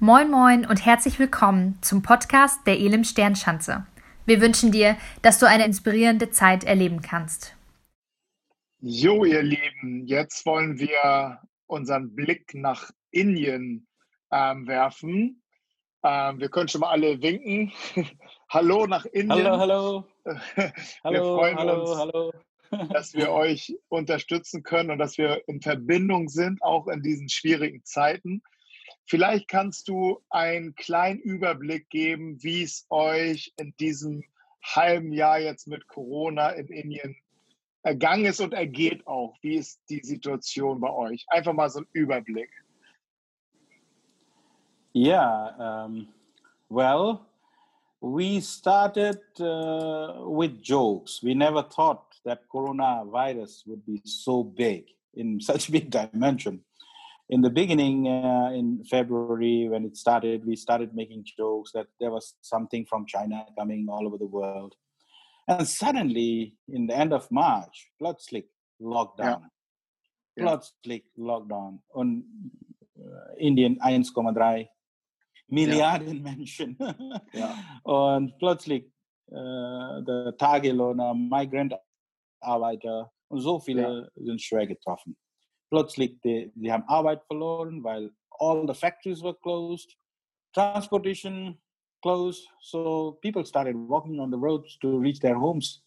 Moin Moin und herzlich willkommen zum Podcast der Elim Sternschanze. Wir wünschen dir, dass du eine inspirierende Zeit erleben kannst. Jo, ihr Lieben, jetzt wollen wir unseren Blick nach Indien ähm, werfen. Ähm, wir können schon mal alle winken. hallo nach Indien. Hallo, hallo. wir hallo, freuen hallo, uns, hallo. dass wir euch unterstützen können und dass wir in Verbindung sind, auch in diesen schwierigen Zeiten. Vielleicht kannst du einen kleinen Überblick geben, wie es euch in diesem halben Jahr jetzt mit Corona in Indien ergangen ist und ergeht auch. Wie ist die Situation bei euch? Einfach mal so ein Überblick. Yeah, um, well, we started uh, with jokes. We never thought that coronavirus would be so big in such big dimension. In the beginning uh, in february when it started we started making jokes that there was something from china coming all over the world. And suddenly in the end of march plötzlich lockdown Ja. plötzlich lockdown und äh, indien 1,3 milliarden menschen Ja. und plötzlich äh, der Tagelöhner, Migrantarbeiter und so viele sind schwer getroffen. Plötzlich, die, die haben Arbeit verloren, weil all the factories were closed, transportation closed, so people started walking on the roads to reach their homes.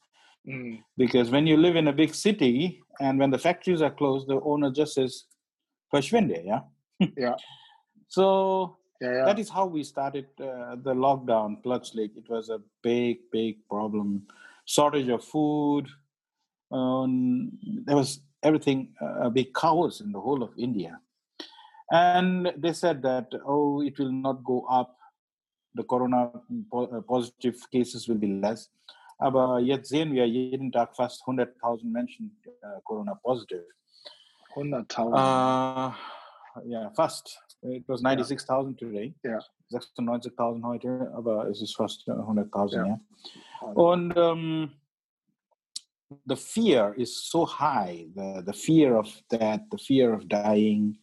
Mm, Because when you live in a big city and when the factories are closed, the owner just says, verschwinde, yeah? Ja, So ja, ja. that is how we started uh, the lockdown plötzlich it was a big big problem shortage of food um, there was everything uh, a big chaos in the whole of india and they said that oh it will not go up the corona po- uh, positive cases will be less aber jetzt sehen wir jeden Tag fast 100.000 Menschen uh, corona positive 100.000. uh, yeah, fast. It was 96.000 today. Yeah. 96.000 heute, aber es ist fast äh, 100.000, Ja. ja. Und um, the fear is so high, the, the fear of death, the fear of dying.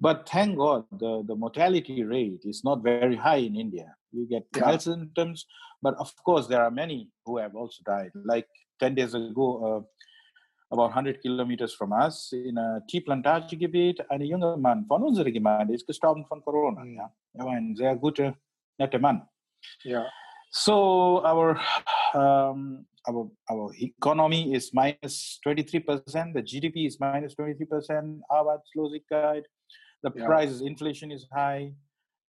But thank God, the, the mortality rate is not very high in India. You get Yeah. mild symptoms, but of course, there are many who have also died. Like 10 days ago, uh, about 100 kilometers from us, in a Tea-Plantage-Gebiet, ein junger Mann von unserer Gemeinde ist gestorben von Corona. Ja. Er war ein sehr guter, netter Mann. Ja, So our um, our our economy is minus minus 23 percent. The GDP is minus minus 23 percent. Arbeitslosigkeit. The Yeah. prices, inflation is high.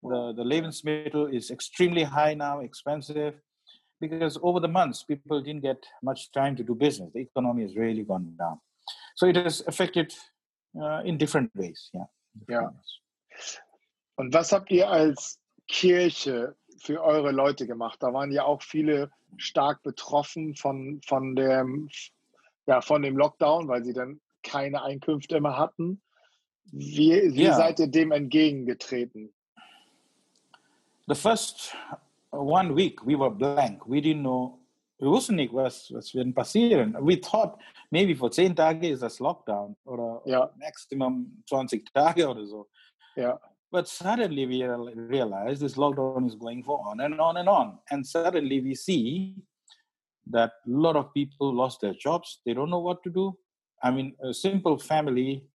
The the Lebensmittel is extremely high now, expensive, because over the months people didn't get much time to do business. The economy has really gone down. So it has affected uh, in different ways. Yeah. Ja. Und was habt ihr als Kirche für eure Leute gemacht? Da waren ja auch viele stark betroffen von, von, dem, ja, von dem Lockdown, weil sie dann keine Einkünfte mehr hatten. Wie, wie Ja. seid ihr dem entgegengetreten? the first one week we were blank. We didn't know. Wir wussten nicht, was, was wird passieren. We thought maybe for 10 Tage ist das Lockdown oder Ja. maximum 20 Tage oder so. Ja, But suddenly we realize this lockdown is going for on and on and on. And suddenly we see that a lot of people lost their jobs. They don't know what to do. I mean, a simple family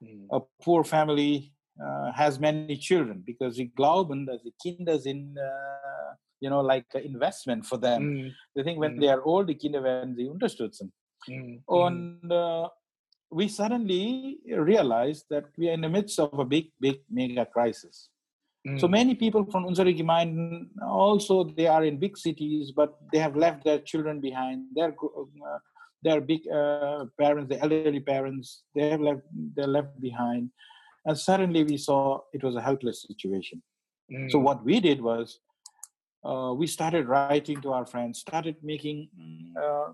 Mhm. a poor family uh, has many children because we glauben die Kinder sind, uh, you know, like an investment for them. Mhm. They think when Mhm. they are old, die Kinder werden sie unterstützen. Uh, we suddenly realized that we are in the midst of a big, big mega crisis. Mhm. So many people from unsere Gemeinden also they are in big cities, but they have left their children behind. Their uh, their big uh, parents, the elderly parents, they have left they're left behind, and suddenly we saw it was a helpless situation. Mhm. So what we did was uh, we started writing to our friends, started making uh,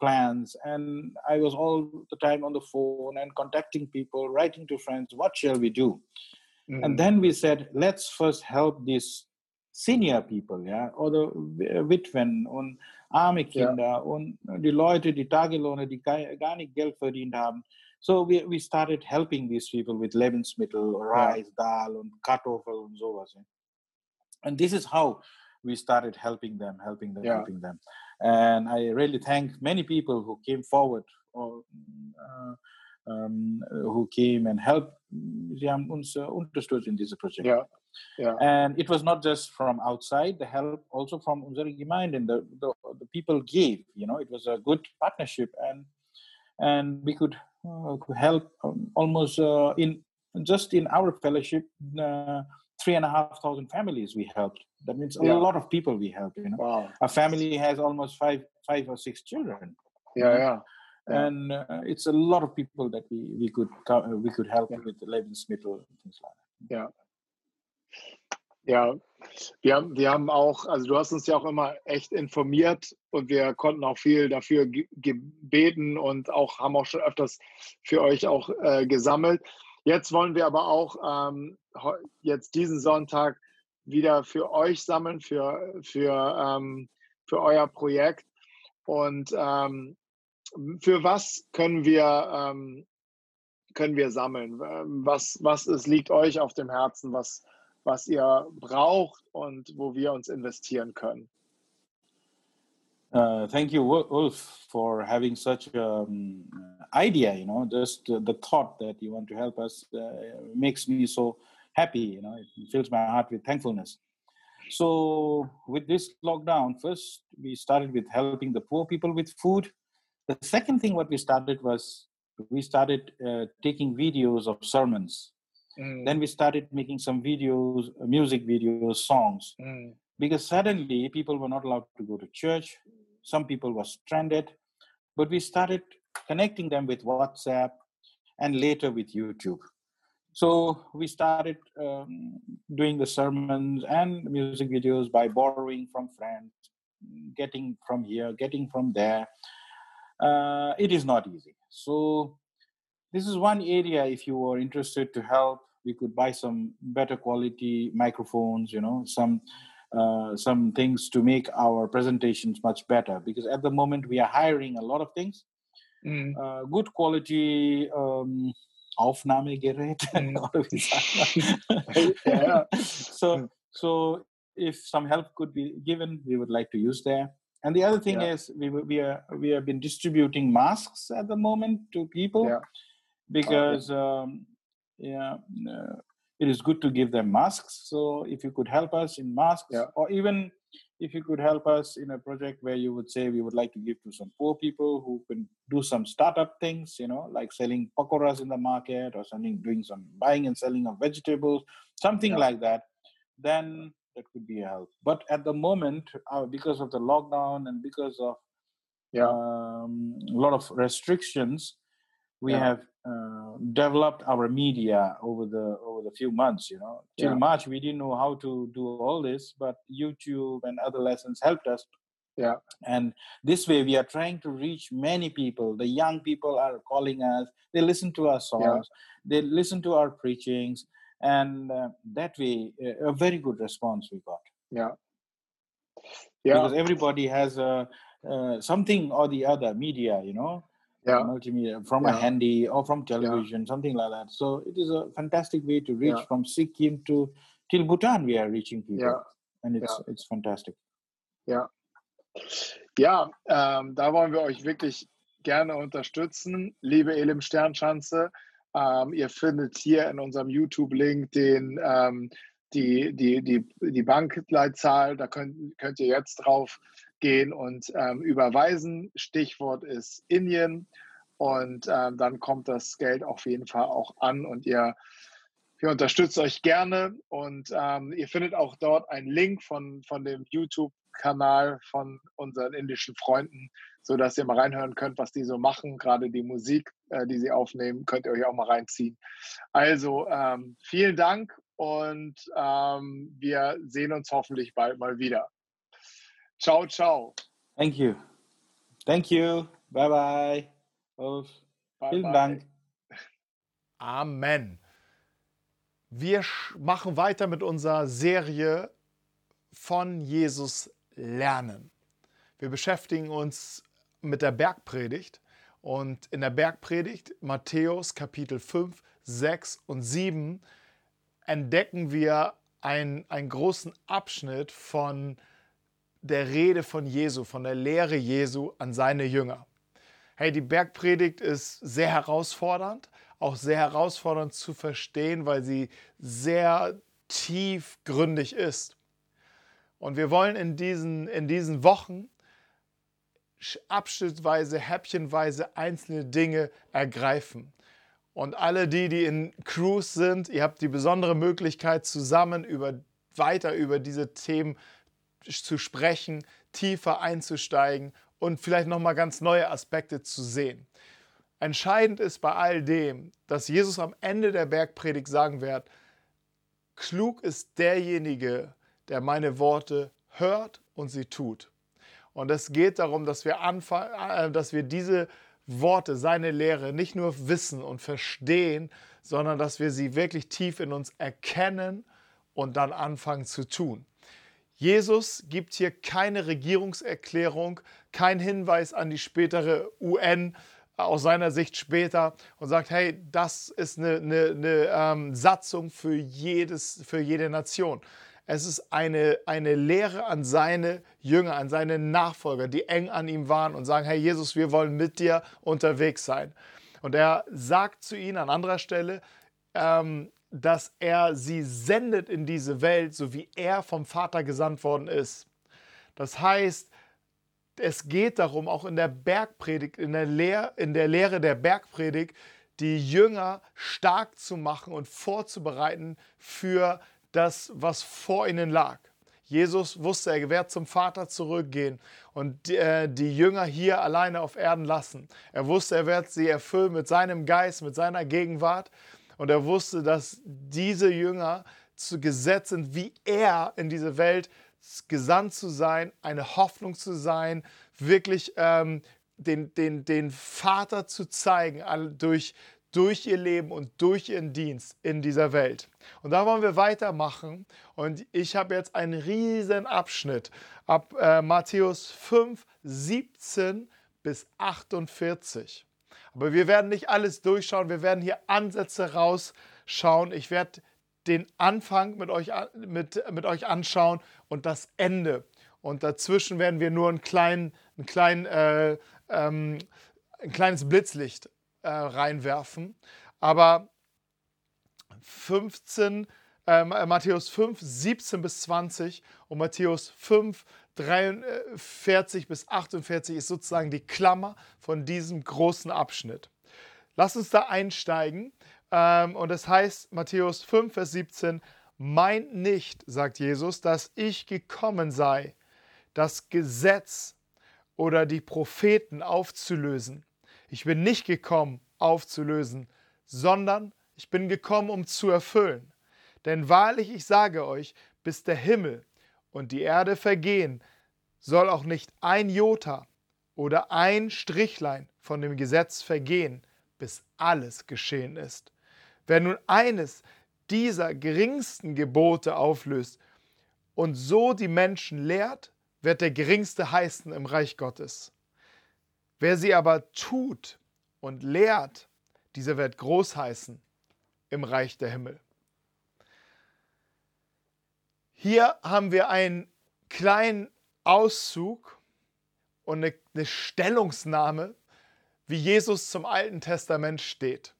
plans, and I was all the time on the phone and contacting people, writing to friends. What shall we do? Mhm. And then we said, let's first help these senior people, ja, oder W- Witwen und arme Kinder und die Leute, die Tagelöhne, die gar nicht Geld verdient haben. So we, we started helping these people with Lebensmittel, rice, dal, and Kartoffel and sowas. And this is how we started helping them, helping them, Yeah. helping them. And I really thank many people who came forward or uh, um, who came and helped. Sie haben uns uh, unterstützt in diesem Projekt. Ja, ja, And it was not just from outside, the help also from unsere Gemeinde. The, the, the people gave, you know, it was a good partnership and and we could, uh, help um, almost uh, in just in our fellowship, uh, three and a half thousand families we helped. That means a Yeah. lot of people we helped, you know. wow. A family has almost five, five or six children. Ja, ja. Ja. And uh, it's a lot of people that we, we could co- uh, we could help Yeah. with Lebensmittel and things like that. Ja. Ja, wir haben, wir haben auch, also du hast uns ja auch immer echt informiert und wir konnten auch viel dafür ge- gebeten und auch haben auch schon öfters für euch auch äh, gesammelt. Jetzt wollen wir aber auch ähm, jetzt diesen Sonntag wieder für euch sammeln, für, für, ähm, für euer Projekt. Und ähm, für was können wir, ähm, können wir sammeln? Was, was ist, liegt euch auf dem Herzen, was, was ihr braucht und wo wir uns investieren können? Uh, thank you, Ulf, for having such um, idea. You know, just uh, the thought that you want to help us uh, makes me so happy. You know, it fills my heart with thankfulness. So, with this lockdown, first we started with helping the poor people with food. The second thing what we started was we started uh, taking videos of sermons. Mm, Then we started making some videos, music videos, songs mm, because suddenly people were not allowed to go to church. Some people were stranded. But we started connecting them with whatsapp and later with youtube. So we started um, doing the sermons and music videos by borrowing from friends getting from here getting from there. Uh, it is not easy. So this is one area if you are interested to help we could buy some better quality microphones you know some uh, some things to make our presentations much better because at the moment we are hiring a lot of things mm, uh, good quality um, Aufnahmegerät oder wie sagt man? Ja, ja. so so if some help could be given we would like to use there and the other thing Yeah. is we we are we have been distributing masks at the moment to people Yeah. because um, yeah uh, it is good to give them masks so if you could help us in masks Yeah. or even if you could help us in a project where you would say we would like to give to some poor people who can do some startup things you know like selling pakoras in the market or something doing some buying and selling of vegetables something Yeah. like that then that could be a help but at the moment uh, because of the lockdown and because of Yeah. um, a lot of restrictions we Yeah. have uh, developed our media over the over the few months you know. Till Yeah. march we didn't know how to do all this but youtube and other lessons helped us. Yeah. and this way we are trying to reach many people. The young people are calling us. They listen to our songs. They listen to our preachings. And uh, that way uh, a very good response we got. Yeah. Yeah. because everybody has a uh, something or the other media you know Ja. multimedia from a Yeah. handy or from television something like that so it is a fantastic way to reach Yeah. from sikkim to till bhutan we are reaching people Ja. and it's it's fantastic Ja, ähm, da wollen wir euch wirklich gerne unterstützen, liebe Elim Sternschanze. Ähm, ihr findet hier in unserem YouTube-Link den, ähm, die, die, die, die Bankleitzahl. Da könnt, könnt ihr jetzt drauf gehen und ähm, überweisen. Stichwort ist Indien. Und ähm, dann kommt das Geld auf jeden Fall auch an und ihr wir unterstützen euch gerne und ähm, ihr findet auch dort einen Link von, von dem YouTube-Kanal von unseren indischen Freunden, sodass ihr mal reinhören könnt, was die so machen. Gerade die Musik, äh, die sie aufnehmen, könnt ihr euch auch mal reinziehen. Also ähm, vielen Dank und ähm, wir sehen uns hoffentlich bald mal wieder. Ciao, ciao. thank you thank you bye bye Ulf. Bye, vielen bye. dank Amen. Wir machen weiter mit unserer Serie von Jesus lernen. Wir beschäftigen uns mit der Bergpredigt Und in der Bergpredigt, Matthäus Kapitel 5, 6 und 7, entdecken wir einen, einen großen Abschnitt von der Rede von Jesu, von der Lehre Jesu an seine Jünger. Hey, die Bergpredigt ist sehr herausfordernd, auch sehr herausfordernd zu verstehen, weil sie sehr tiefgründig ist. Und wir wollen in diesen, in diesen Wochen abschnittweise, häppchenweise einzelne Dinge ergreifen. Und alle die, die in Cruise sind, ihr habt die besondere Möglichkeit, zusammen über, weiter über diese Themen zu sprechen, tiefer einzusteigen und vielleicht nochmal ganz neue Aspekte zu sehen. Entscheidend ist bei all dem, dass Jesus am Ende der Bergpredigt sagen wird, klug ist derjenige, der meine Worte hört und sie tut. Und es geht darum, dass wir, anfangen, äh, dass wir diese Worte, seine Lehre nicht nur wissen und verstehen, sondern dass wir sie wirklich tief in uns erkennen und dann anfangen zu tun. Jesus gibt hier keine Regierungserklärung, kein Hinweis an die spätere UN aus seiner Sicht später und sagt, hey, das ist eine, eine, eine ähm, Satzung für, jedes, für jede Nation. Es ist eine, eine Lehre an seine Jünger, an seine Nachfolger, die eng an ihm waren und sagen, hey Jesus, wir wollen mit dir unterwegs sein. Und er sagt zu ihnen an anderer Stelle, ähm, dass er sie sendet in diese Welt, so wie er vom Vater gesandt worden ist. Das heißt, es geht darum, auch in der Bergpredigt, in der, Lehr in der Lehre der Bergpredigt, die Jünger stark zu machen und vorzubereiten für das, was vor ihnen lag. Jesus wusste, er wird zum Vater zurückgehen und äh, die Jünger hier alleine auf Erden lassen. Er wusste, er wird sie erfüllen mit seinem Geist, mit seiner Gegenwart. Und er wusste, dass diese Jünger zu gesetzt sind, wie er in diese Welt gesandt zu sein, eine Hoffnung zu sein, wirklich ähm, den, den, den Vater zu zeigen durch, durch ihr Leben und durch ihren Dienst in dieser Welt. Und da wollen wir weitermachen. Und ich habe jetzt einen riesen Abschnitt ab äh, Matthäus 5, 17 bis 48. Aber wir werden nicht alles durchschauen. Wir werden hier Ansätze rausschauen. Ich werde den Anfang mit euch, mit, mit euch anschauen und das Ende. Und dazwischen werden wir nur einen kleinen, einen kleinen, äh, ähm, ein kleines Blitzlicht äh, reinwerfen. Aber 15, äh, Matthäus 5, 17 bis 20 und Matthäus 5, 43 bis 48 ist sozusagen die Klammer von diesem großen Abschnitt. Lass uns da einsteigen. Ähm, und es heißt Matthäus 5, Vers 17, meint nicht, sagt Jesus, dass ich gekommen sei, das Gesetz oder die Propheten aufzulösen. Ich bin nicht gekommen, aufzulösen, sondern ich bin gekommen, um zu erfüllen. Denn wahrlich, ich sage euch, bis der Himmel und die Erde vergehen, soll auch nicht ein Jota oder ein Strichlein von dem Gesetz vergehen, bis alles geschehen ist. Wer nun eines dieser geringsten Gebote auflöst und so die Menschen lehrt, wird der geringste heißen im Reich Gottes. Wer sie aber tut und lehrt, dieser wird groß heißen im Reich der Himmel. Hier haben wir einen kleinen Auszug und eine, Stellungsnahme, wie Jesus zum Alten Testament steht.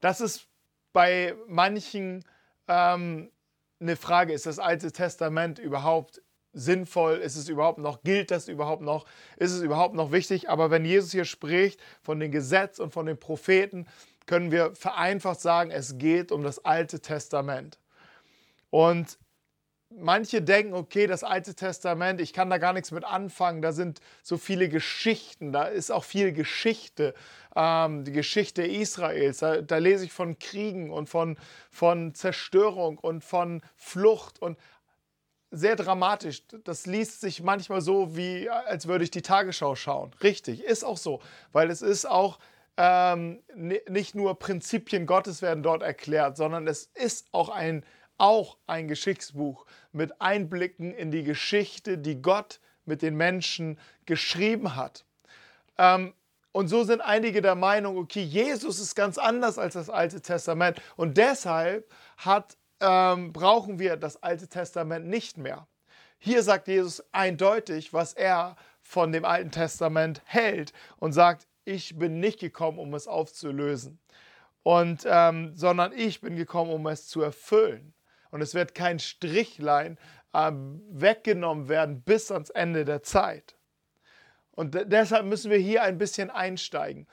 Das ist bei manchen ähm, eine Frage, ist das Alte Testament überhaupt sinnvoll? Ist es überhaupt noch, gilt das überhaupt noch? Ist es überhaupt noch wichtig? Aber wenn Jesus hier spricht von dem Gesetz und von den Propheten, können wir vereinfacht sagen, es geht um das Alte Testament. Und manche denken, okay, das Alte Testament, ich kann da gar nichts mit anfangen, da sind so viele Geschichten, da ist auch viel Geschichte, ähm, die Geschichte Israels, da, da, lese ich von Kriegen und von, von Zerstörung und von Flucht und sehr dramatisch. Das liest sich manchmal so, wie als würde ich die Tagesschau schauen. Richtig, ist auch so, weil es ist auch ähm, nicht nur Prinzipien Gottes werden dort erklärt, sondern es ist auch ein, auch ein Geschichtsbuch mit Einblicken in die Geschichte, die Gott mit den Menschen geschrieben hat. Ähm, und so sind einige der Meinung, okay, Jesus ist ganz anders als das Alte Testament. Und deshalb hat, ähm, brauchen wir das Alte Testament nicht mehr. Hier sagt Jesus eindeutig, was er von dem Alten Testament hält und sagt, ich bin nicht gekommen, um es aufzulösen, und, ähm, sondern ich bin gekommen, um es zu erfüllen. Und es wird kein Strichlein ähm, weggenommen werden bis ans Ende der Zeit. Und deshalb müssen wir hier ein bisschen einsteigen.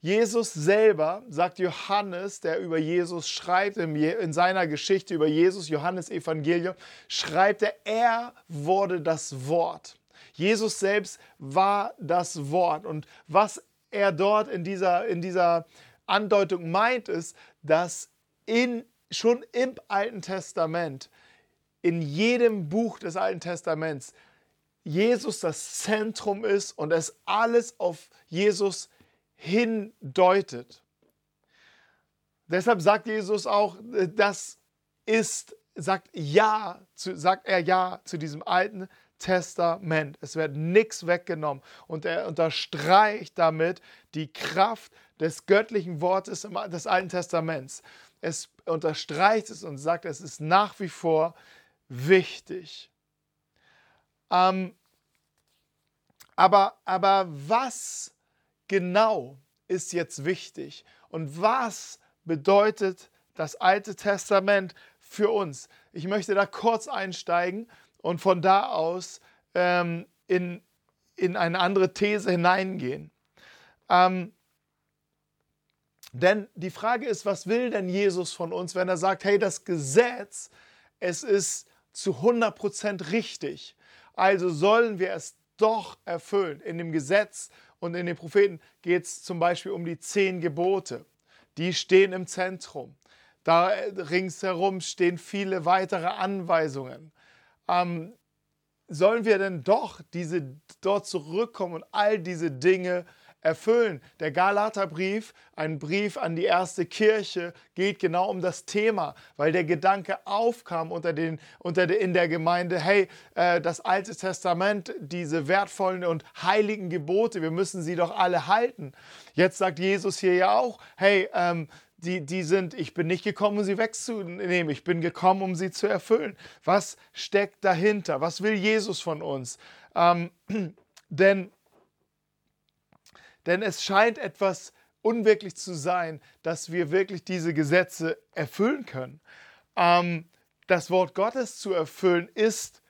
Jesus selber, sagt Johannes, der über Jesus schreibt, in seiner Geschichte über Jesus, Johannes Evangelium, schreibt er, er wurde das Wort. Jesus selbst war das Wort. Und was er dort in dieser, in dieser Andeutung meint, ist, dass in, schon im Alten Testament, in jedem Buch des Alten Testaments, Jesus das Zentrum ist und es alles auf Jesus hindeutet. Deshalb sagt Jesus auch, das ist, sagt ja, zu, sagt er ja zu diesem alten Testament. Es wird nichts weggenommen. Und er unterstreicht damit die Kraft des göttlichen Wortes des Alten Testaments. Es unterstreicht es und sagt, es ist nach wie vor wichtig. Ähm, aber, aber was genau ist jetzt wichtig und was bedeutet das Alte Testament für uns? Ich möchte da kurz einsteigen und von da aus ähm, in, in eine andere These hineingehen. Ähm, denn die Frage ist, was will denn Jesus von uns, wenn er sagt, hey, das Gesetz, es ist zu 100% richtig. Also sollen wir es doch erfüllen. In dem Gesetz und in den Propheten geht es zum Beispiel um die zehn Gebote. Die stehen im Zentrum. Da äh, ringsherum stehen viele weitere Anweisungen. Ähm, sollen wir denn doch diese, dort zurückkommen und all diese Dinge erfüllen. Der Galaterbrief, ein Brief an die erste Kirche, geht genau um das Thema, weil der Gedanke aufkam unter den, unter de, in der Gemeinde, hey, äh, das Alte Testament, diese wertvollen und heiligen Gebote, wir müssen sie doch alle halten. Jetzt sagt Jesus hier ja auch, hey, ähm, die, die sind, ich bin nicht gekommen, um sie wegzunehmen, ich bin gekommen, um sie zu erfüllen. Was steckt dahinter? Was will Jesus von uns? Ähm, denn denn es scheint etwas unwirklich zu sein, dass wir wirklich diese Gesetze erfüllen können. Ähm, das Wort Gottes zu erfüllen ist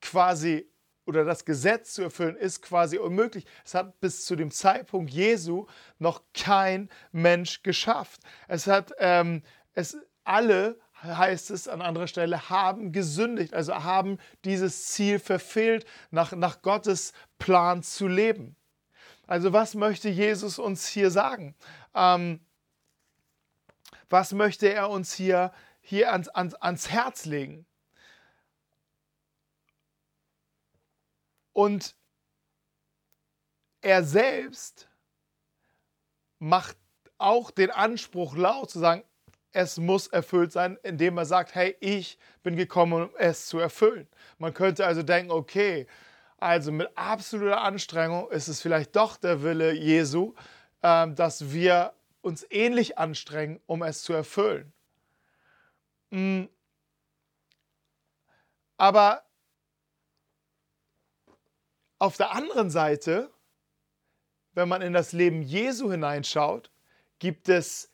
quasi, oder das Gesetz zu erfüllen ist quasi unmöglich. Es hat bis zu dem Zeitpunkt Jesu noch kein Mensch geschafft. Es hat, ähm, es alle heißt es an anderer Stelle, haben gesündigt, also haben dieses Ziel verfehlt, nach, nach Gottes Plan zu leben. Also was möchte Jesus uns hier sagen? Ähm, was möchte er uns hier, hier ans, ans, ans Herz legen? Und er selbst macht auch den Anspruch laut zu sagen, es muss erfüllt sein, indem er sagt, hey, ich bin gekommen, um es zu erfüllen. Man könnte also denken, okay, also mit absoluter Anstrengung ist es vielleicht doch der Wille Jesu, ähm, dass wir uns ähnlich anstrengen, um es zu erfüllen. Mm. Aber auf der anderen Seite, wenn man in das Leben Jesu hineinschaut, gibt es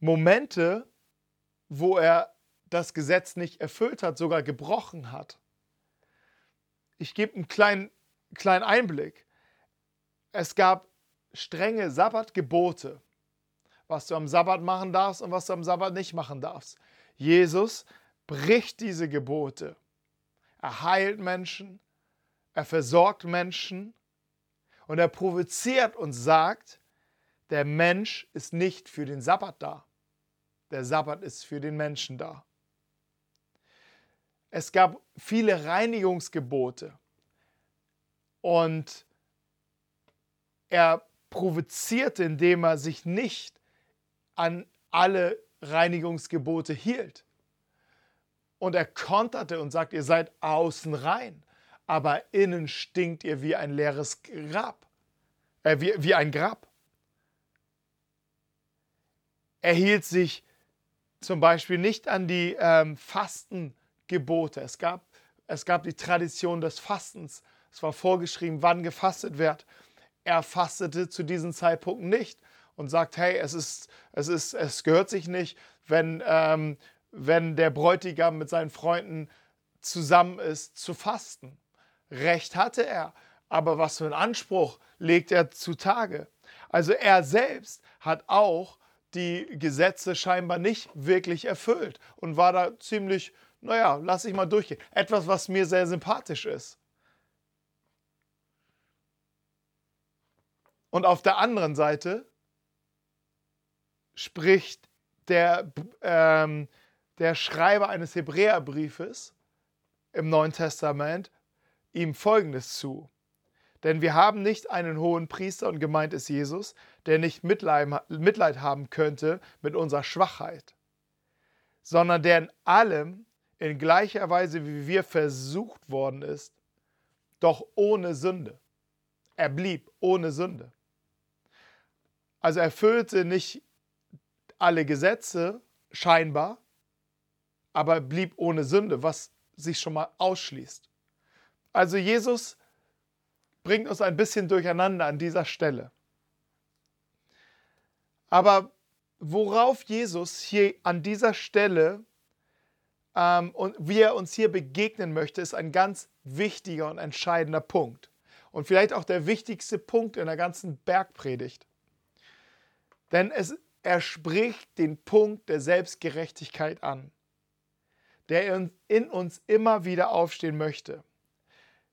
Momente, wo er das Gesetz nicht erfüllt hat, sogar gebrochen hat ich gebe einen kleinen, kleinen Einblick. Es gab strenge Sabbatgebote, was du am Sabbat machen darfst und was du am Sabbat nicht machen darfst. Jesus bricht diese Gebote. Er heilt Menschen, er versorgt Menschen und er provoziert und sagt, der Mensch ist nicht für den Sabbat da. Der Sabbat ist für den Menschen da. Es gab viele Reinigungsgebote. Und er provozierte, indem er sich nicht an alle Reinigungsgebote hielt. Und er konterte und sagt, ihr seid außen rein, aber innen stinkt ihr wie ein leeres Grab, äh, wie, wie ein Grab. Er hielt sich zum Beispiel nicht an die ähm, Fastengebote. Es gab, es gab die Tradition des Fastens. Es war vorgeschrieben, wann gefastet wird. Er fastete zu diesem Zeitpunkt nicht und sagt, hey, es, ist, es, ist, es gehört sich nicht, wenn, ähm, wenn der Bräutigam mit seinen Freunden zusammen ist, zu fasten. Recht hatte er, aber was für einen Anspruch legt er zutage? Also er selbst hat auch die Gesetze scheinbar nicht wirklich erfüllt und war da ziemlich, naja, lass ich mal durchgehen. Etwas, was mir sehr sympathisch ist. Und auf der anderen Seite spricht der, ähm, der Schreiber eines Hebräerbriefes im Neuen Testament ihm Folgendes zu. Denn wir haben nicht einen hohen Priester und gemeint ist Jesus, der nicht Mitleid haben könnte mit unserer Schwachheit, sondern der in allem in gleicher Weise wie wir versucht worden ist, doch ohne Sünde. Er blieb ohne Sünde. Also erfüllte nicht alle Gesetze scheinbar, aber blieb ohne Sünde, was sich schon mal ausschließt. Also Jesus bringt uns ein bisschen durcheinander an dieser Stelle. Aber worauf Jesus hier an dieser Stelle und wie er uns hier begegnen möchte, ist ein ganz wichtiger und entscheidender Punkt. Und vielleicht auch der wichtigste Punkt in der ganzen Bergpredigt. Denn es, er spricht den Punkt der Selbstgerechtigkeit an, der in uns immer wieder aufstehen möchte.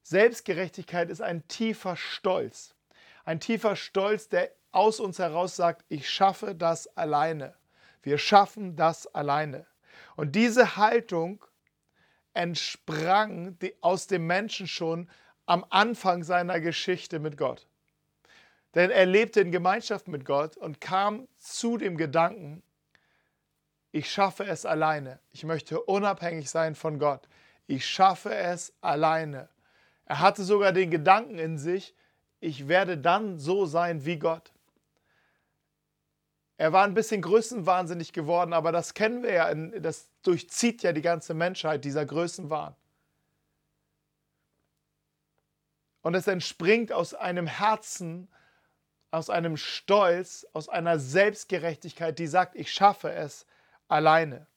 Selbstgerechtigkeit ist ein tiefer Stolz. Ein tiefer Stolz, der aus uns heraus sagt, ich schaffe das alleine. Wir schaffen das alleine. Und diese Haltung entsprang aus dem Menschen schon am Anfang seiner Geschichte mit Gott. Denn er lebte in Gemeinschaft mit Gott und kam zu dem Gedanken, ich schaffe es alleine. Ich möchte unabhängig sein von Gott. Ich schaffe es alleine. Er hatte sogar den Gedanken in sich, ich werde dann so sein wie Gott. Er war ein bisschen größenwahnsinnig geworden, aber das kennen wir ja, das durchzieht ja die ganze Menschheit, dieser Größenwahn. Und es entspringt aus einem Herzen, aus einem Stolz, aus einer Selbstgerechtigkeit, die sagt, ich schaffe es alleine.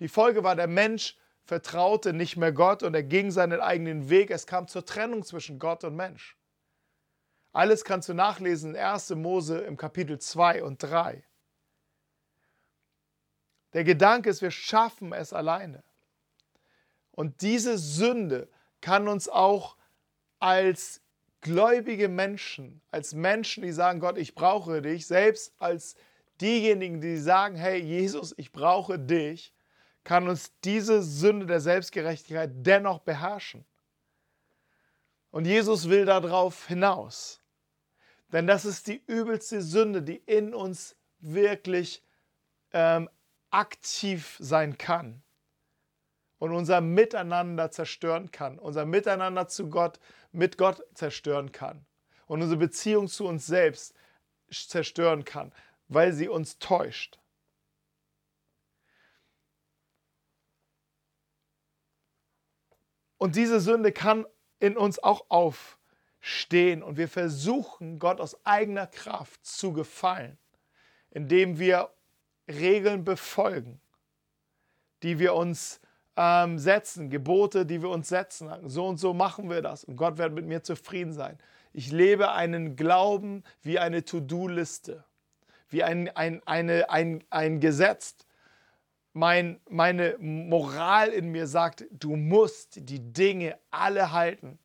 Die Folge war, der Mensch vertraute nicht mehr Gott und er ging seinen eigenen Weg. Es kam zur Trennung zwischen Gott und Mensch. Alles kannst du nachlesen in 1. Mose im Kapitel 2 und 3. Der Gedanke ist, wir schaffen es alleine. Und diese Sünde kann uns auch als gläubige Menschen, als Menschen, die sagen, Gott, ich brauche dich, selbst als diejenigen, die sagen, hey Jesus, ich brauche dich, kann uns diese Sünde der Selbstgerechtigkeit dennoch beherrschen. Und Jesus will darauf hinaus. Denn das ist die übelste Sünde, die in uns wirklich ähm, aktiv sein kann und unser Miteinander zerstören kann, unser Miteinander zu Gott, mit Gott zerstören kann und unsere Beziehung zu uns selbst zerstören kann, weil sie uns täuscht. Und diese Sünde kann in uns auch aufstehen und wir versuchen, Gott aus eigener Kraft zu gefallen, indem wir Regeln befolgen, die wir uns ähm, setzen, Gebote, die wir uns setzen. So und so machen wir das und Gott wird mit mir zufrieden sein. Ich lebe einen Glauben wie eine To-Do-Liste, wie ein, ein, eine, ein, ein Gesetz, mein, meine Moral in mir sagt, du musst die Dinge alle halten.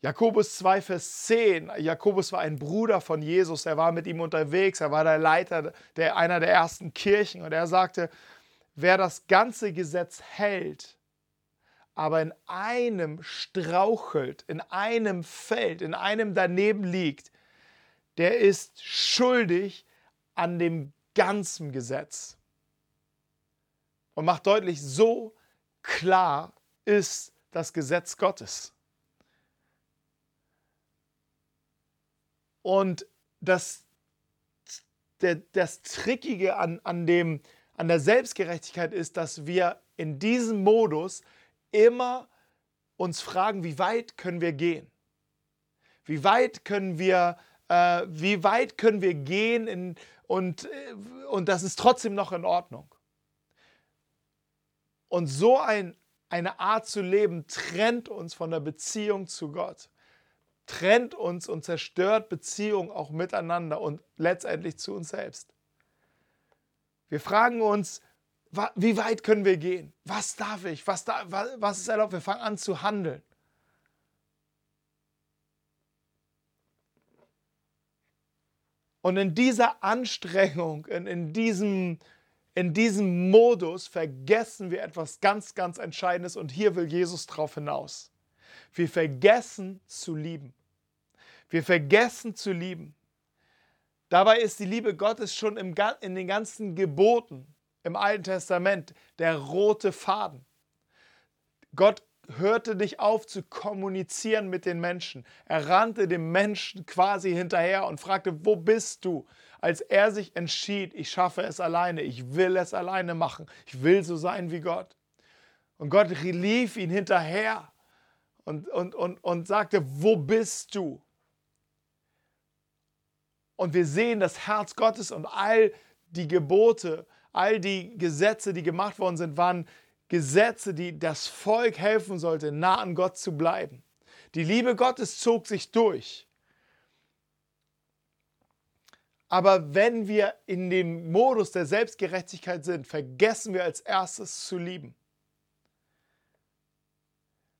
Jakobus 2, Vers 10. Jakobus war ein Bruder von Jesus, er war mit ihm unterwegs, er war der Leiter der, einer der ersten Kirchen und er sagte, wer das ganze Gesetz hält, aber in einem strauchelt, in einem fällt, in einem daneben liegt, der ist schuldig an dem ganzen Gesetz und macht deutlich, so klar ist das Gesetz Gottes. Und das der, das Trickige an, an, dem, an der Selbstgerechtigkeit ist, dass wir in diesem Modus immer uns fragen, wie weit können wir gehen? Wie weit können wir, äh, wie weit können wir gehen in, und, äh, und das ist trotzdem noch in Ordnung? Und so ein, eine Art zu leben trennt uns von der Beziehung zu Gott, trennt uns und zerstört Beziehungen auch miteinander und letztendlich zu uns selbst. Wir fragen uns, wie weit können wir gehen? Was darf ich? Was, da, was ist erlaubt? Wir fangen an zu handeln. Und in dieser Anstrengung, in, in, diesem, in diesem Modus vergessen wir etwas ganz, ganz Entscheidendes und hier will Jesus drauf hinaus. Wir vergessen zu lieben. Wir vergessen zu lieben. Dabei ist die Liebe Gottes schon im, in den ganzen Geboten im Alten Testament der rote Faden. Gott hörte nicht auf zu kommunizieren mit den Menschen. Er rannte dem Menschen quasi hinterher und fragte, wo bist du? Als er sich entschied, ich schaffe es alleine, ich will es alleine machen, ich will so sein wie Gott. Und Gott lief ihn hinterher und, und, und, und sagte, wo bist du? Und wir sehen das Herz Gottes und all die Gebote, all die Gesetze, die gemacht worden sind, waren Gesetze, die das Volk helfen sollte, nah an Gott zu bleiben. Die Liebe Gottes zog sich durch. Aber wenn wir in dem Modus der Selbstgerechtigkeit sind, vergessen wir als erstes zu lieben.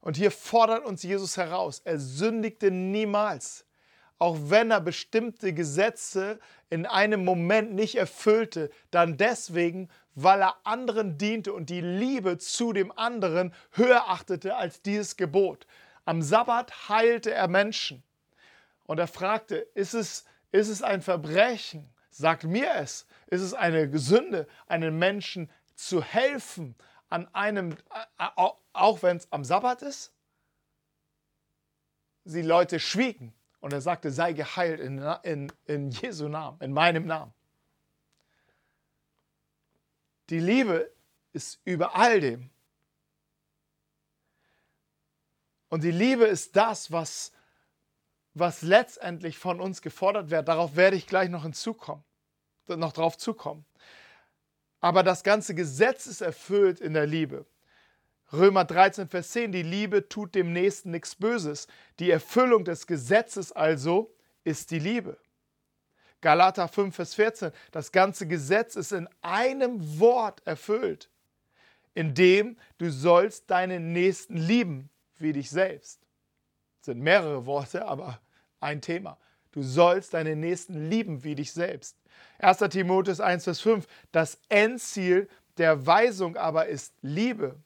Und hier fordert uns Jesus heraus, er sündigte niemals auch wenn er bestimmte Gesetze in einem Moment nicht erfüllte, dann deswegen, weil er anderen diente und die Liebe zu dem anderen höher achtete als dieses Gebot. Am Sabbat heilte er Menschen. Und er fragte, ist es, ist es ein Verbrechen? Sagt mir es. Ist es eine Sünde, einem Menschen zu helfen an einem, auch wenn es am Sabbat ist? Die Leute schwiegen. Und er sagte, sei geheilt in, in, in Jesu Namen, in meinem Namen. Die Liebe ist über all dem. Und die Liebe ist das, was, was letztendlich von uns gefordert wird. Darauf werde ich gleich noch hinzukommen, noch drauf zukommen. Aber das ganze Gesetz ist erfüllt in der Liebe. Römer 13, Vers 10, die Liebe tut dem Nächsten nichts Böses. Die Erfüllung des Gesetzes also ist die Liebe. Galater 5, Vers 14, das ganze Gesetz ist in einem Wort erfüllt, in dem du sollst deinen Nächsten lieben wie dich selbst. Das sind mehrere Worte, aber ein Thema. Du sollst deinen Nächsten lieben wie dich selbst. 1. Timotheus 1, Vers 5, das Endziel der Weisung aber ist Liebe.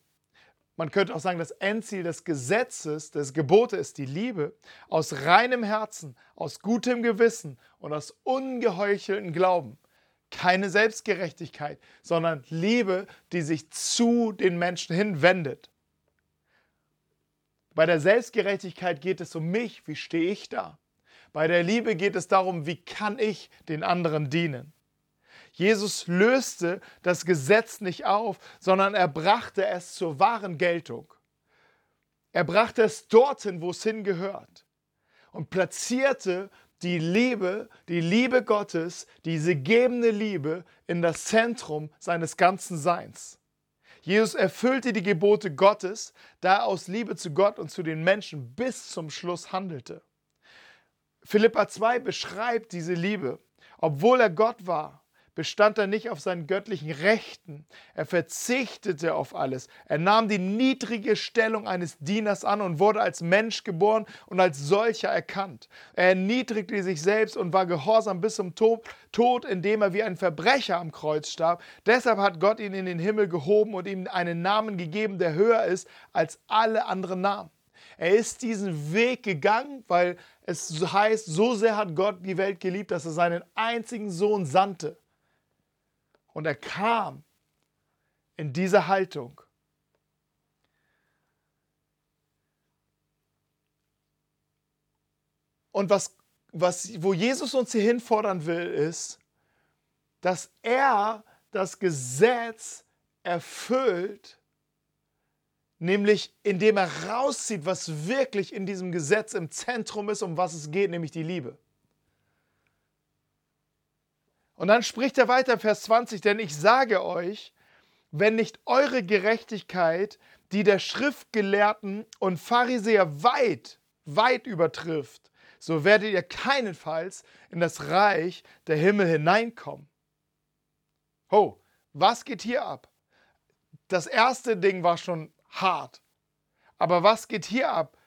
Man könnte auch sagen, das Endziel des Gesetzes, des Gebotes ist die Liebe aus reinem Herzen, aus gutem Gewissen und aus ungeheucheltem Glauben. Keine Selbstgerechtigkeit, sondern Liebe, die sich zu den Menschen hinwendet. Bei der Selbstgerechtigkeit geht es um mich, wie stehe ich da? Bei der Liebe geht es darum, wie kann ich den anderen dienen? Jesus löste das Gesetz nicht auf, sondern er brachte es zur wahren Geltung. Er brachte es dorthin, wo es hingehört und platzierte die Liebe, die Liebe Gottes, diese gebende Liebe in das Zentrum seines ganzen Seins. Jesus erfüllte die Gebote Gottes, da er aus Liebe zu Gott und zu den Menschen bis zum Schluss handelte. Philippa 2 beschreibt diese Liebe. Obwohl er Gott war, bestand er nicht auf seinen göttlichen Rechten. Er verzichtete auf alles. Er nahm die niedrige Stellung eines Dieners an und wurde als Mensch geboren und als solcher erkannt. Er erniedrigte sich selbst und war gehorsam bis zum Tod, indem er wie ein Verbrecher am Kreuz starb. Deshalb hat Gott ihn in den Himmel gehoben und ihm einen Namen gegeben, der höher ist als alle anderen Namen. Er ist diesen Weg gegangen, weil es heißt, so sehr hat Gott die Welt geliebt, dass er seinen einzigen Sohn sandte und er kam in diese Haltung. Und was, was, wo Jesus uns hier hinfordern will, ist, dass er das Gesetz erfüllt, nämlich indem er rauszieht, was wirklich in diesem Gesetz im Zentrum ist, um was es geht, nämlich die Liebe. Und dann spricht er weiter, Vers 20, denn ich sage euch, wenn nicht eure Gerechtigkeit die der Schriftgelehrten und Pharisäer weit, weit übertrifft, so werdet ihr keinenfalls in das Reich der Himmel hineinkommen. Oh, was geht hier ab? Das erste Ding war schon hart. Aber was geht hier ab?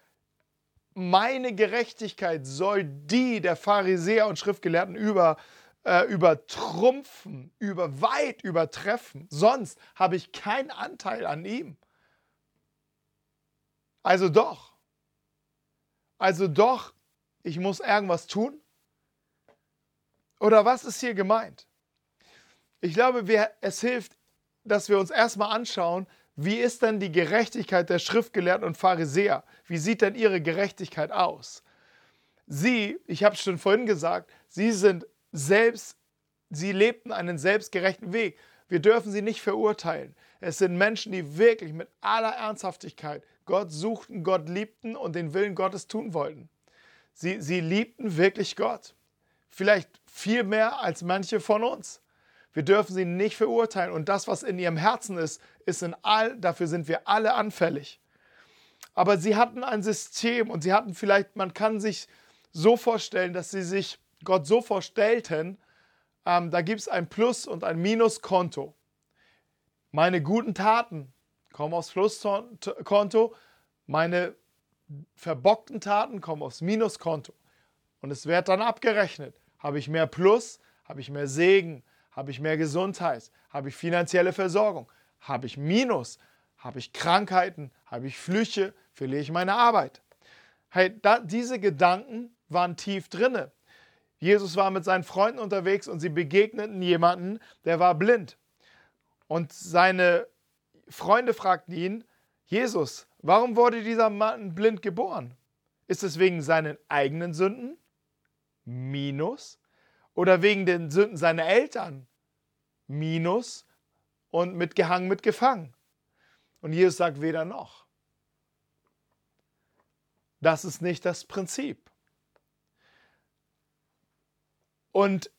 Meine Gerechtigkeit soll die der Pharisäer und Schriftgelehrten über, äh, übertrumpfen, über weit übertreffen. Sonst habe ich keinen Anteil an ihm. Also doch. Also doch, ich muss irgendwas tun? Oder was ist hier gemeint? Ich glaube, wir, es hilft, dass wir uns erstmal anschauen, wie ist denn die Gerechtigkeit der Schriftgelehrten und Pharisäer? Wie sieht denn ihre Gerechtigkeit aus? Sie, ich habe es schon vorhin gesagt, sie sind selbst, sie lebten einen selbstgerechten Weg. Wir dürfen sie nicht verurteilen. Es sind Menschen, die wirklich mit aller Ernsthaftigkeit Gott suchten, Gott liebten und den Willen Gottes tun wollten. Sie, sie liebten wirklich Gott. Vielleicht viel mehr als manche von uns. Wir dürfen sie nicht verurteilen. Und das, was in ihrem Herzen ist, ist in all, dafür sind wir alle anfällig. Aber sie hatten ein System und sie hatten vielleicht, man kann sich so vorstellen, dass sie sich Gott so vorstellten, ähm, da gibt es ein Plus- und ein Minuskonto. Meine guten Taten kommen aufs Pluskonto, meine verbockten Taten kommen aufs Minuskonto. Und es wird dann abgerechnet. Habe ich mehr Plus, habe ich mehr Segen, habe ich mehr Gesundheit, habe ich finanzielle Versorgung, habe ich Minus, habe ich Krankheiten, habe ich Flüche, verliere ich meine Arbeit. Hey, da, diese Gedanken waren tief drinne. Jesus war mit seinen Freunden unterwegs und sie begegneten jemanden, der war blind. Und seine Freunde fragten ihn, Jesus, warum wurde dieser Mann blind geboren? Ist es wegen seinen eigenen Sünden? Minus. Oder wegen den Sünden seiner Eltern? Minus. Und mitgehangen, mitgefangen. Und Jesus sagt weder noch. Das ist nicht das Prinzip. Und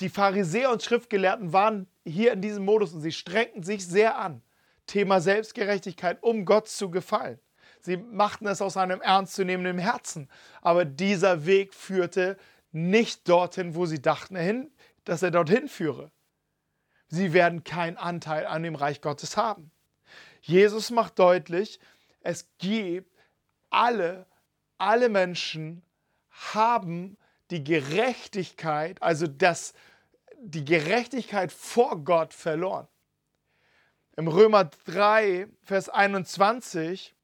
die Pharisäer und Schriftgelehrten waren hier in diesem Modus und sie strengten sich sehr an. Thema Selbstgerechtigkeit, um Gott zu gefallen. Sie machten es aus einem ernstzunehmenden Herzen. Aber dieser Weg führte nicht dorthin, wo sie dachten, dass er dorthin führe. Sie werden keinen Anteil an dem Reich Gottes haben. Jesus macht deutlich, es gibt alle, alle Menschen haben die Gerechtigkeit, also das, die Gerechtigkeit vor Gott verloren. Im Römer 3, Vers 21,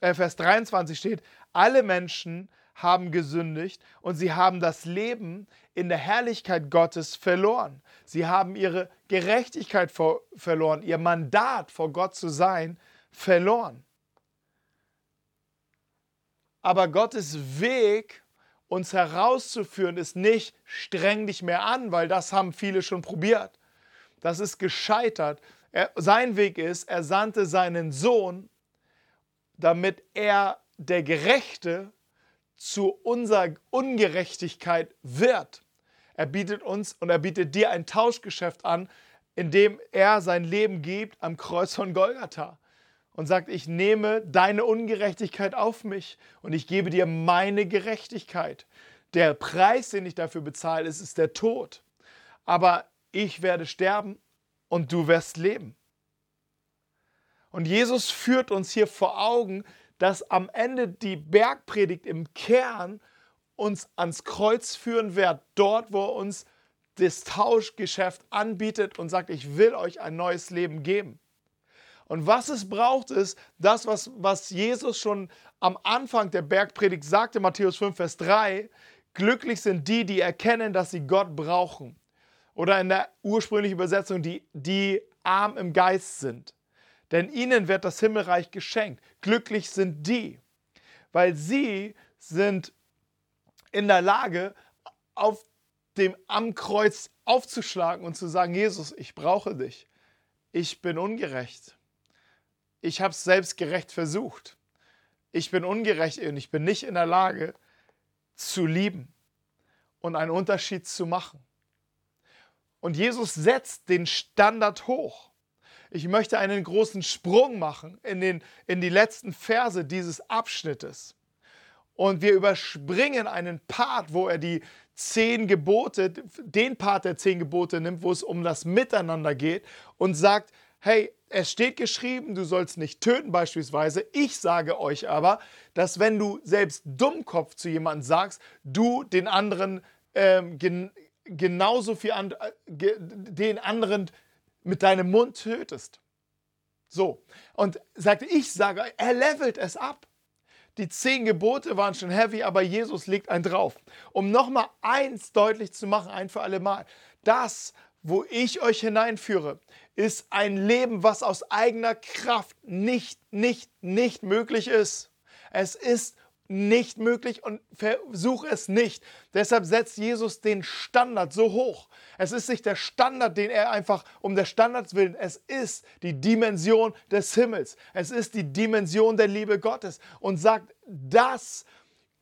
äh, Vers 23 steht, alle Menschen haben gesündigt und sie haben das Leben in der Herrlichkeit Gottes verloren. Sie haben ihre Gerechtigkeit vor, verloren, ihr Mandat vor Gott zu sein verloren. Aber Gottes Weg, uns herauszuführen, ist nicht streng dich mehr an, weil das haben viele schon probiert. Das ist gescheitert, er, sein Weg ist, er sandte seinen Sohn, damit er der Gerechte zu unserer Ungerechtigkeit wird. Er bietet uns und er bietet dir ein Tauschgeschäft an, indem er sein Leben gibt am Kreuz von Golgatha und sagt, ich nehme deine Ungerechtigkeit auf mich und ich gebe dir meine Gerechtigkeit. Der Preis, den ich dafür bezahle, ist, ist der Tod. Aber ich werde sterben und du wirst leben. Und Jesus führt uns hier vor Augen, dass am Ende die Bergpredigt im Kern uns ans Kreuz führen wird, dort, wo er uns das Tauschgeschäft anbietet und sagt, ich will euch ein neues Leben geben. Und was es braucht, ist das, was, was Jesus schon am Anfang der Bergpredigt sagte, Matthäus 5, Vers 3, glücklich sind die, die erkennen, dass sie Gott brauchen. Oder in der ursprünglichen Übersetzung, die, die arm im Geist sind. Denn ihnen wird das Himmelreich geschenkt. Glücklich sind die, weil sie sind in der Lage, auf dem am Kreuz aufzuschlagen und zu sagen, Jesus, ich brauche dich. Ich bin ungerecht. Ich habe es selbst gerecht versucht. Ich bin ungerecht und ich bin nicht in der Lage zu lieben und einen Unterschied zu machen. Und Jesus setzt den Standard hoch. Ich möchte einen großen Sprung machen in, den, in die letzten Verse dieses Abschnittes. Und wir überspringen einen Part, wo er die zehn Gebote, den Part der zehn Gebote nimmt, wo es um das Miteinander geht und sagt, hey, es steht geschrieben, du sollst nicht töten beispielsweise. Ich sage euch aber, dass wenn du selbst Dummkopf zu jemandem sagst, du den anderen ähm, gen genauso viel an, äh, den anderen mit deinem Mund tötest. So. Und sagte, ich sage, er levelt es ab. Die zehn Gebote waren schon heavy, aber Jesus legt einen drauf. Um nochmal eins deutlich zu machen, ein für alle Mal. Das, wo ich euch hineinführe, ist ein Leben, was aus eigener Kraft nicht, nicht, nicht möglich ist. Es ist nicht möglich und versuche es nicht. Deshalb setzt Jesus den Standard so hoch. Es ist nicht der Standard, den er einfach um der Standards willen, es ist die Dimension des Himmels. Es ist die Dimension der Liebe Gottes und sagt, das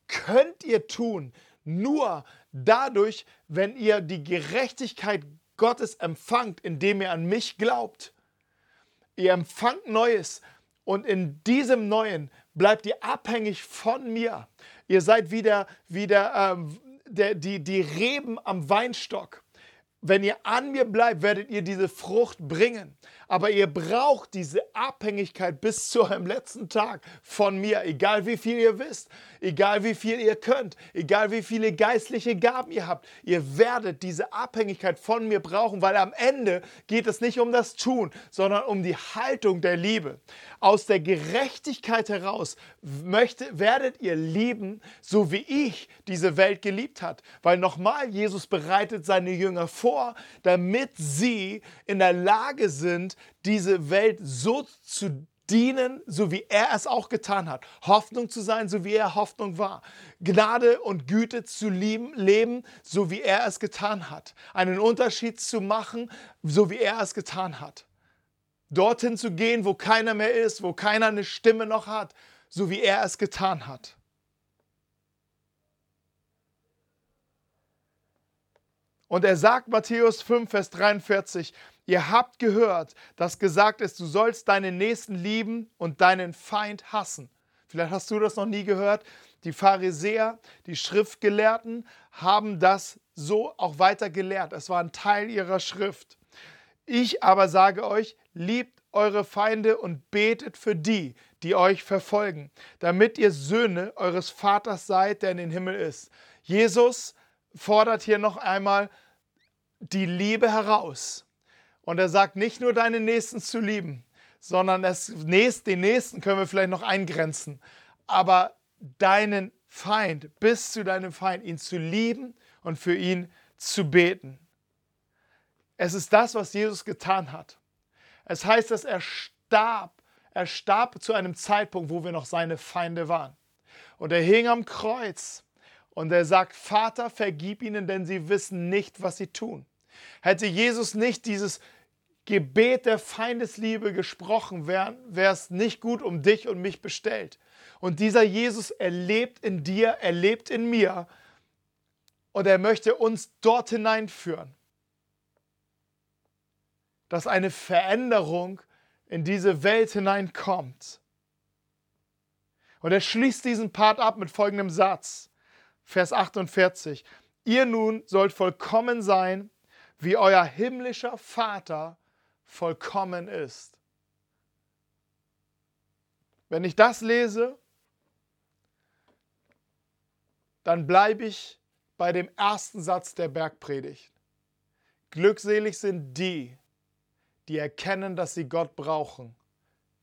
könnt ihr tun, nur dadurch, wenn ihr die Gerechtigkeit Gottes empfangt, indem ihr an mich glaubt. Ihr empfangt Neues und in diesem Neuen bleibt ihr abhängig von mir. Ihr seid wieder, wieder ähm, der, die, die Reben am Weinstock. Wenn ihr an mir bleibt, werdet ihr diese Frucht bringen. Aber ihr braucht diese Abhängigkeit bis zu eurem letzten Tag von mir, egal wie viel ihr wisst, egal wie viel ihr könnt, egal wie viele geistliche Gaben ihr habt. Ihr werdet diese Abhängigkeit von mir brauchen, weil am Ende geht es nicht um das Tun, sondern um die Haltung der Liebe. Aus der Gerechtigkeit heraus möchte, werdet ihr lieben, so wie ich diese Welt geliebt hat. Weil nochmal, Jesus bereitet seine Jünger vor, damit sie in der Lage sind, diese Welt so zu dienen, so wie er es auch getan hat. Hoffnung zu sein, so wie er Hoffnung war. Gnade und Güte zu lieben, leben, so wie er es getan hat. Einen Unterschied zu machen, so wie er es getan hat. Dorthin zu gehen, wo keiner mehr ist, wo keiner eine Stimme noch hat, so wie er es getan hat. Und er sagt Matthäus 5, Vers 43, Ihr habt gehört, dass gesagt ist, du sollst deinen Nächsten lieben und deinen Feind hassen. Vielleicht hast du das noch nie gehört. Die Pharisäer, die Schriftgelehrten haben das so auch weiter gelehrt. Es war ein Teil ihrer Schrift. Ich aber sage euch, liebt eure Feinde und betet für die, die euch verfolgen, damit ihr Söhne eures Vaters seid, der in den Himmel ist. Jesus fordert hier noch einmal die Liebe heraus. Und er sagt nicht nur deine Nächsten zu lieben, sondern das Nächst, den Nächsten können wir vielleicht noch eingrenzen, aber deinen Feind, bis zu deinem Feind, ihn zu lieben und für ihn zu beten. Es ist das, was Jesus getan hat. Es heißt, dass er starb. Er starb zu einem Zeitpunkt, wo wir noch seine Feinde waren. Und er hing am Kreuz und er sagt, Vater, vergib ihnen, denn sie wissen nicht, was sie tun. Hätte Jesus nicht dieses Gebet der Feindesliebe gesprochen, wäre es nicht gut um dich und mich bestellt. Und dieser Jesus, er lebt in dir, er lebt in mir und er möchte uns dort hineinführen, dass eine Veränderung in diese Welt hineinkommt. Und er schließt diesen Part ab mit folgendem Satz, Vers 48. Ihr nun sollt vollkommen sein, wie euer himmlischer Vater vollkommen ist. Wenn ich das lese, dann bleibe ich bei dem ersten Satz der Bergpredigt. Glückselig sind die, die erkennen, dass sie Gott brauchen.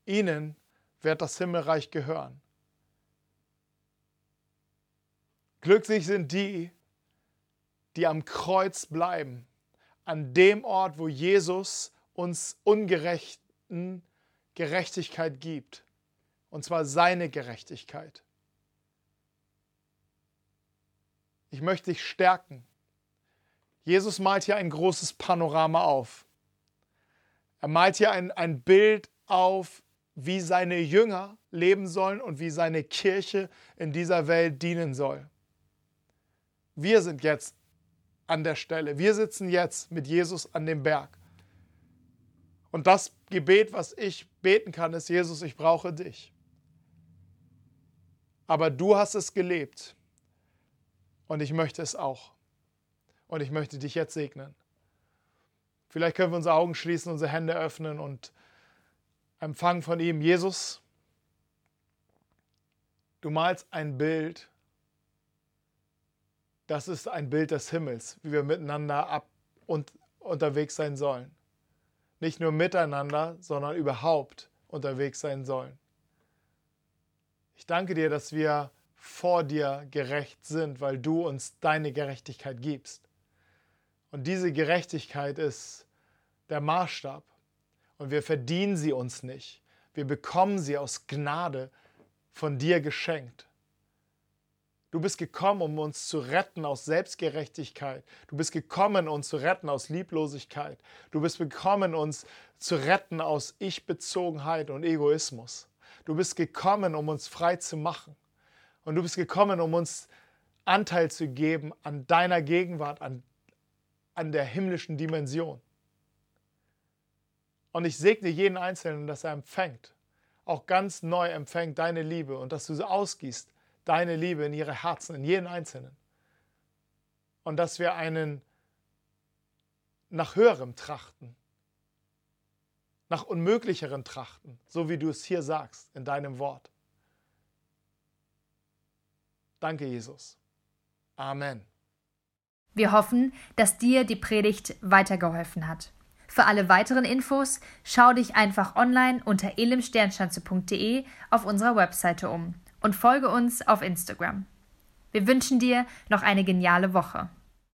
Ihnen wird das Himmelreich gehören. Glückselig sind die, die am Kreuz bleiben an dem Ort, wo Jesus uns Ungerechten Gerechtigkeit gibt. Und zwar seine Gerechtigkeit. Ich möchte dich stärken. Jesus malt hier ein großes Panorama auf. Er malt hier ein, ein Bild auf, wie seine Jünger leben sollen und wie seine Kirche in dieser Welt dienen soll. Wir sind jetzt an der Stelle. Wir sitzen jetzt mit Jesus an dem Berg. Und das Gebet, was ich beten kann, ist, Jesus, ich brauche dich. Aber du hast es gelebt und ich möchte es auch. Und ich möchte dich jetzt segnen. Vielleicht können wir unsere Augen schließen, unsere Hände öffnen und empfangen von ihm. Jesus, du malst ein Bild, das ist ein Bild des Himmels, wie wir miteinander ab und unterwegs sein sollen. Nicht nur miteinander, sondern überhaupt unterwegs sein sollen. Ich danke dir, dass wir vor dir gerecht sind, weil du uns deine Gerechtigkeit gibst. Und diese Gerechtigkeit ist der Maßstab. Und wir verdienen sie uns nicht. Wir bekommen sie aus Gnade von dir geschenkt. Du bist gekommen, um uns zu retten aus Selbstgerechtigkeit. Du bist gekommen, uns zu retten aus Lieblosigkeit. Du bist gekommen, uns zu retten aus Ich-Bezogenheit und Egoismus. Du bist gekommen, um uns frei zu machen. Und du bist gekommen, um uns Anteil zu geben an deiner Gegenwart, an an der himmlischen Dimension. Und ich segne jeden Einzelnen, dass er empfängt, auch ganz neu empfängt deine Liebe und dass du so ausgießt, deine Liebe in ihre Herzen, in jeden Einzelnen. Und dass wir einen nach höherem trachten, nach unmöglicheren trachten, so wie du es hier sagst in deinem Wort. Danke, Jesus. Amen. Wir hoffen, dass dir die Predigt weitergeholfen hat. Für alle weiteren Infos schau dich einfach online unter elimsternschanze.de auf unserer Webseite um und folge uns auf Instagram. Wir wünschen dir noch eine geniale Woche.